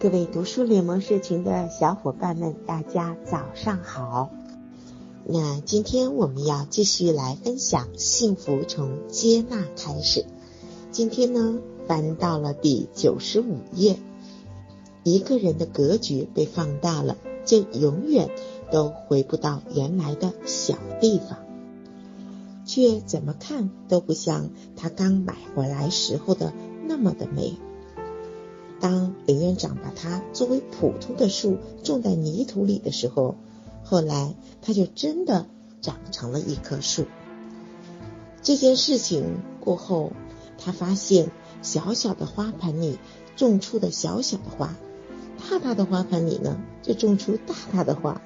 各位读书联盟社群的小伙伴们，大家早上好。那今天我们要继续来分享幸福从接纳开始。今天呢，翻到了第九十五页。一个人的格局被放大了，就永远都回不到原来的小地方，却怎么看都不像他刚买回来时候的那么的美。当林院长把它作为普通的树种在泥土里的时候，后来它就真的长成了一棵树。这件事情过后，他发现小小的花盆里种出的小小的花，大大的花盆里呢就种出大大的花。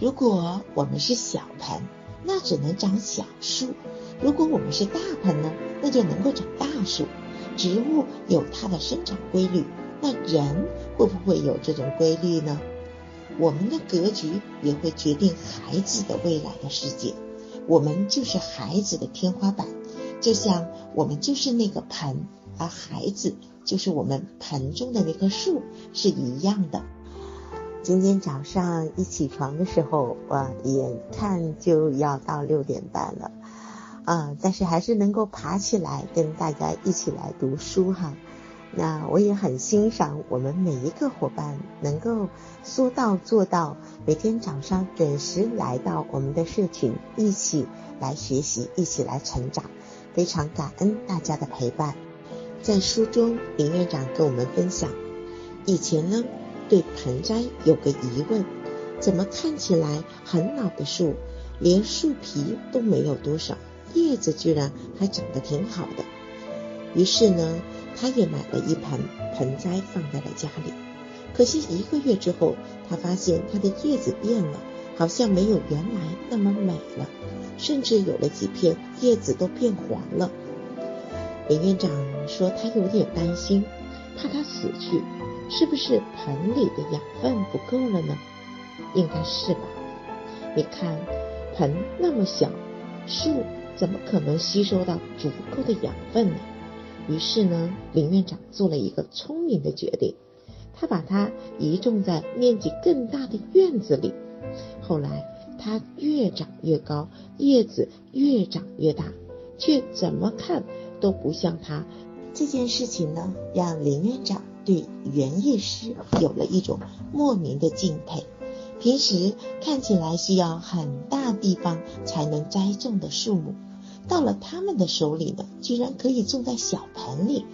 如果我们是小盆，那只能长小树；如果我们是大盆呢，那就能够长大树。植物有它的生长规律。那人会不会有这种规律呢？我们的格局也会决定孩子的未来的世界。我们就是孩子的天花板，就像我们就是那个盆，而孩子就是我们盆中的那棵树是一样的。今天早上一起床的时候，我眼看就要到六点半了，啊，但是还是能够爬起来跟大家一起来读书哈。那我也很欣赏我们每一个伙伴能够说到做到，每天早上准时来到我们的社群，一起来学习，一起来成长，非常感恩大家的陪伴。在书中，林院长跟我们分享，以前呢对盆栽有个疑问，怎么看起来很老的树，连树皮都没有多少，叶子居然还长得挺好的。于是呢。他也买了一盆盆栽放在了家里，可惜一个月之后，他发现它的叶子变了，好像没有原来那么美了，甚至有了几片叶子都变黄了。林院长说他有点担心，怕它死去，是不是盆里的养分不够了呢？应该是吧。你看，盆那么小，树怎么可能吸收到足够的养分呢？于是呢，林院长做了一个聪明的决定，他把它移种在面积更大的院子里。后来，它越长越高，叶子越长越大，却怎么看都不像它。这件事情呢，让林院长对园艺师有了一种莫名的敬佩。平时看起来需要很大地方才能栽种的树木。到了他们的手里呢，居然可以种在小盆里。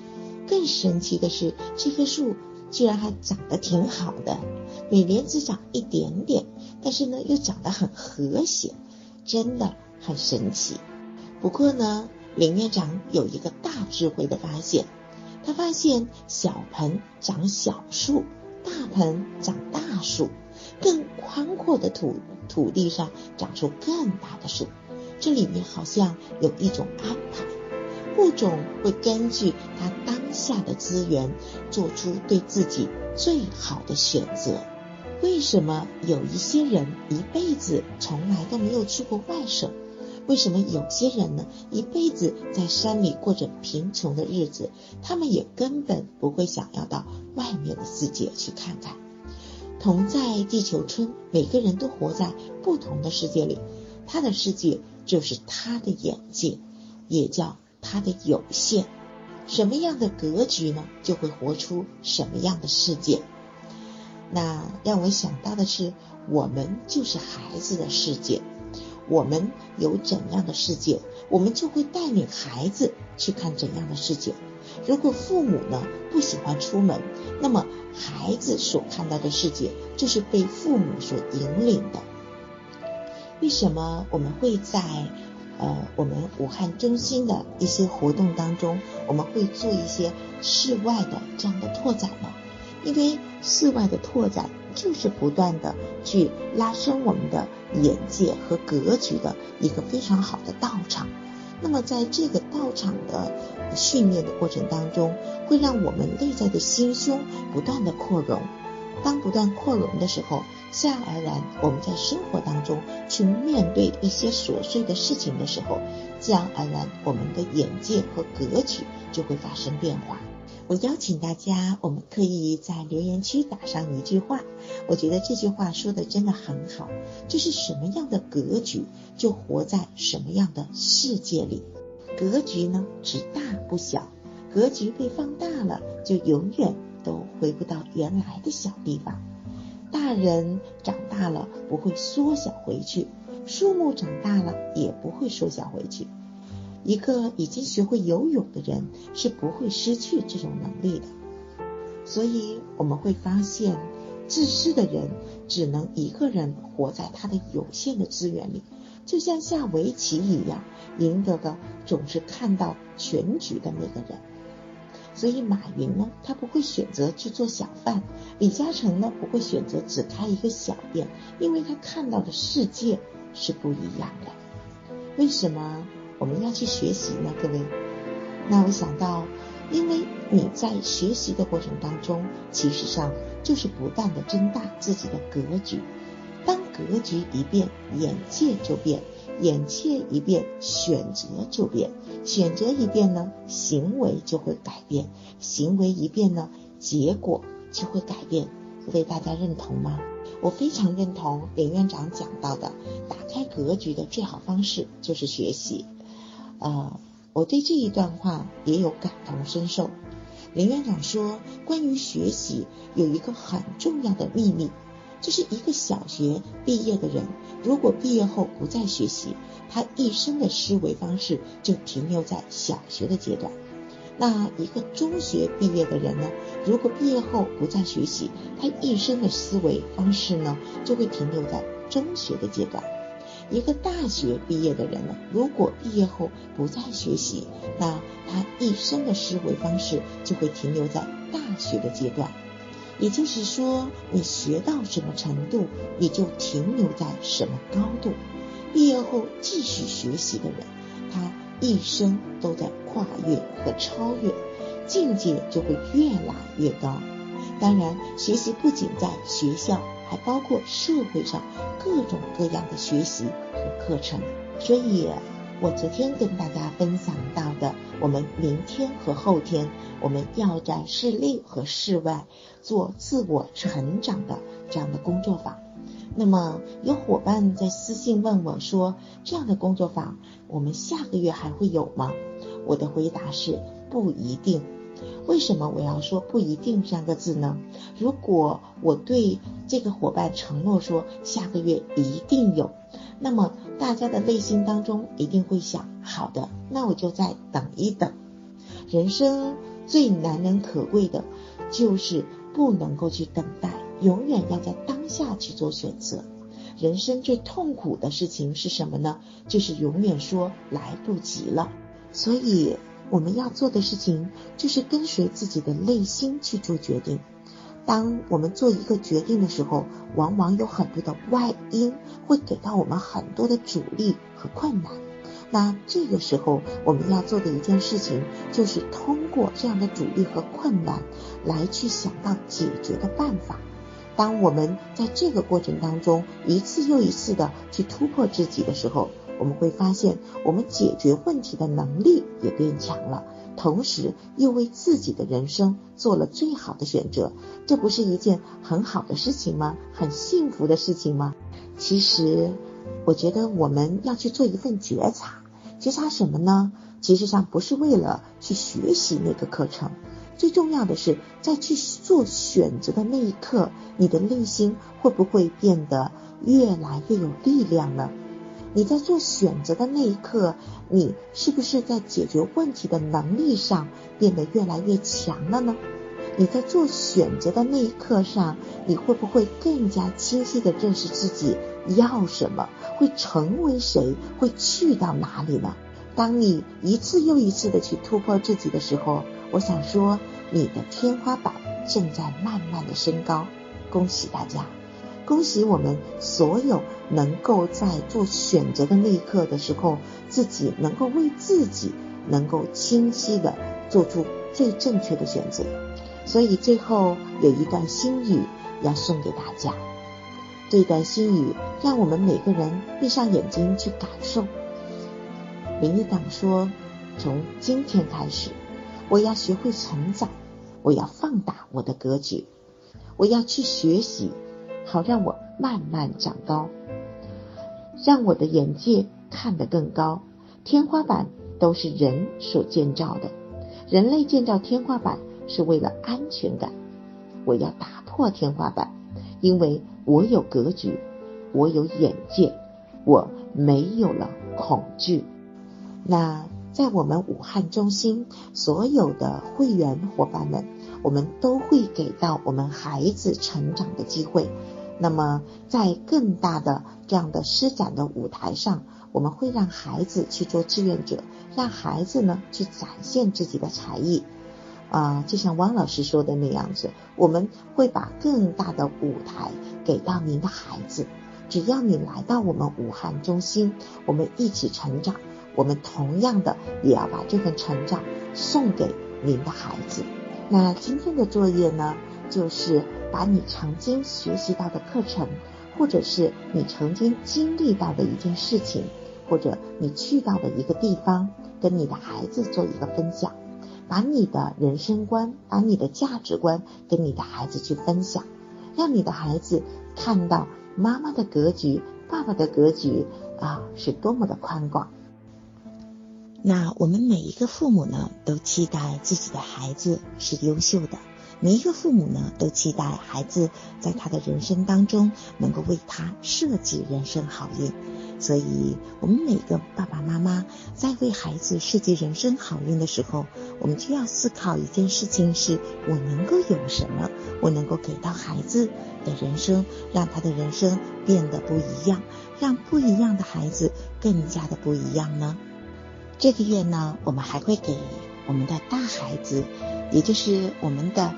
更神奇的是，这棵树居然还长得挺好的，每年只长一点点，但是呢又长得很和谐，真的很神奇。不过呢，林院长有一个大智慧的发现，他发现小盆长小树，大盆长大树，更宽阔的土土地上长出更大的树。这里面好像有一种安排，物种会根据它当下的资源，做出对自己最好的选择。为什么有一些人一辈子从来都没有去过外省？为什么有些人呢一辈子在山里过着贫穷的日子？他们也根本不会想要到外面的世界去看看。同在地球村，每个人都活在不同的世界里，他的世界。就是他的眼界，也叫他的有限。什么样的格局呢，就会活出什么样的世界。那让我想到的是，我们就是孩子的世界。我们有怎样的世界，我们就会带领孩子去看怎样的世界。如果父母呢不喜欢出门，那么孩子所看到的世界就是被父母所引领的。为什么我们会在呃我们武汉中心的一些活动当中，我们会做一些室外的这样的拓展呢？因为室外的拓展就是不断的去拉伸我们的眼界和格局的一个非常好的道场。那么在这个道场的训练的过程当中，会让我们内在的心胸不断的扩容。当不断扩容的时候，自然而然，我们在生活当中去面对一些琐碎的事情的时候，自然而然，我们的眼界和格局就会发生变化。我邀请大家，我们可以在留言区打上一句话，我觉得这句话说的真的很好，就是什么样的格局，就活在什么样的世界里。格局呢，只大不小，格局被放大了，就永远都回不到原来的小地方。大人长大了不会缩小回去，树木长大了也不会缩小回去。一个已经学会游泳的人是不会失去这种能力的。所以我们会发现，自私的人只能一个人活在他的有限的资源里，就像下围棋一样，赢得的总是看到全局的那个人。所以马云呢，他不会选择去做小贩；李嘉诚呢，不会选择只开一个小店，因为他看到的世界是不一样的。为什么我们要去学习呢？各位，那我想到，因为你在学习的过程当中，其实上就是不断的增大自己的格局。当格局一变，眼界就变。眼界一变，选择就变；选择一变呢，行为就会改变；行为一变呢，结果就会改变。各位大家认同吗？我非常认同林院长讲到的，打开格局的最好方式就是学习。呃，我对这一段话也有感同身受。林院长说，关于学习有一个很重要的秘密。就是一个小学毕业的人，如果毕业后不再学习，他一生的思维方式就停留在小学的阶段。那一个中学毕业的人呢，如果毕业后不再学习，他一生的思维方式呢，就会停留在中学的阶段。一个大学毕业的人呢，如果毕业后不再学习，那他一生的思维方式就会停留在大学的阶段。也就是说，你学到什么程度，你就停留在什么高度。毕业后继续学习的人，他一生都在跨越和超越，境界就会越来越高。当然，学习不仅在学校，还包括社会上各种各样的学习和课程。所以。我昨天跟大家分享到的，我们明天和后天，我们要在室内和室外做自我成长的这样的工作坊。那么有伙伴在私信问我说，这样的工作坊我们下个月还会有吗？我的回答是不一定。为什么我要说不一定三个字呢？如果我对这个伙伴承诺说下个月一定有。那么大家的内心当中一定会想：好的，那我就再等一等。人生最难能可贵的，就是不能够去等待，永远要在当下去做选择。人生最痛苦的事情是什么呢？就是永远说来不及了。所以我们要做的事情，就是跟随自己的内心去做决定。当我们做一个决定的时候，往往有很多的外因会给到我们很多的阻力和困难。那这个时候，我们要做的一件事情，就是通过这样的阻力和困难，来去想到解决的办法。当我们在这个过程当中，一次又一次的去突破自己的时候，我们会发现，我们解决问题的能力也变强了。同时又为自己的人生做了最好的选择，这不是一件很好的事情吗？很幸福的事情吗？其实，我觉得我们要去做一份觉察，觉察什么呢？其实上不是为了去学习那个课程，最重要的是在去做选择的那一刻，你的内心会不会变得越来越有力量呢？你在做选择的那一刻，你是不是在解决问题的能力上变得越来越强了呢？你在做选择的那一刻上，你会不会更加清晰的认识自己要什么，会成为谁，会去到哪里呢？当你一次又一次的去突破自己的时候，我想说，你的天花板正在慢慢的升高，恭喜大家！恭喜我们所有能够在做选择的那一刻的时候，自己能够为自己能够清晰的做出最正确的选择。所以最后有一段心语要送给大家，这段心语让我们每个人闭上眼睛去感受。林一党说：“从今天开始，我要学会成长，我要放大我的格局，我要去学习，好让我慢慢长高，让我的眼界看得更高。天花板都是人所建造的，人类建造天花板是为了安全感。我要打破天花板，因为我有格局，我有眼界，我没有了恐惧。那在我们武汉中心所有的会员伙伴们，我们都会给到我们孩子成长的机会。那么在更大的这样的施展的舞台上，我们会让孩子去做志愿者，让孩子呢去展现自己的才艺。啊，就像汪老师说的那样子，我们会把更大的舞台给到您的孩子。只要你来到我们武汉中心，我们一起成长，我们同样的也要把这份成长送给您的孩子。那今天的作业呢，就是把你曾经学习到的课程，或者是你曾经经历到的一件事情，或者你去到的一个地方，跟你的孩子做一个分享。把你的人生观，把你的价值观跟你的孩子去分享，让你的孩子看到妈妈的格局、爸爸的格局啊是多么的宽广。那我们每一个父母呢，都期待自己的孩子是优秀的。每一个父母呢，都期待孩子在他的人生当中能够为他设计人生好运。所以，我们每个爸爸妈妈在为孩子设计人生好运的时候，我们就要思考一件事情：是我能够有什么？我能够给到孩子的人生，让他的人生变得不一样，让不一样的孩子更加的不一样呢？这个月呢，我们还会给我们的大孩子，也就是我们的。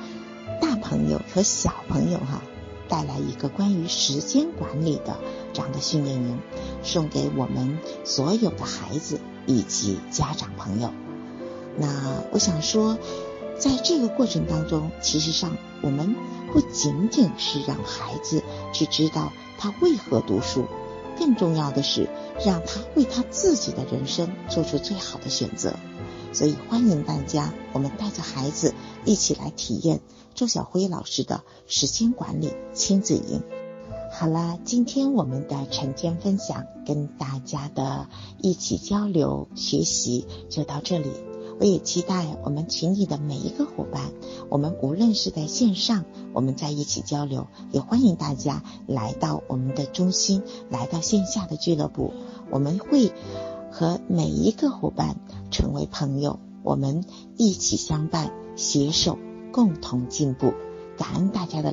大朋友和小朋友哈，带来一个关于时间管理的这样的训练营，送给我们所有的孩子以及家长朋友。那我想说，在这个过程当中，其实上我们不仅仅是让孩子去知道他为何读书，更重要的是让他为他自己的人生做出最好的选择。所以欢迎大家，我们带着孩子一起来体验周小辉老师的时间管理亲子营。好了，今天我们的晨间分享跟大家的一起交流学习就到这里。我也期待我们群里的每一个伙伴，我们无论是在线上，我们在一起交流，也欢迎大家来到我们的中心，来到线下的俱乐部，我们会。和每一个伙伴成为朋友，我们一起相伴，携手共同进步。感恩大家的。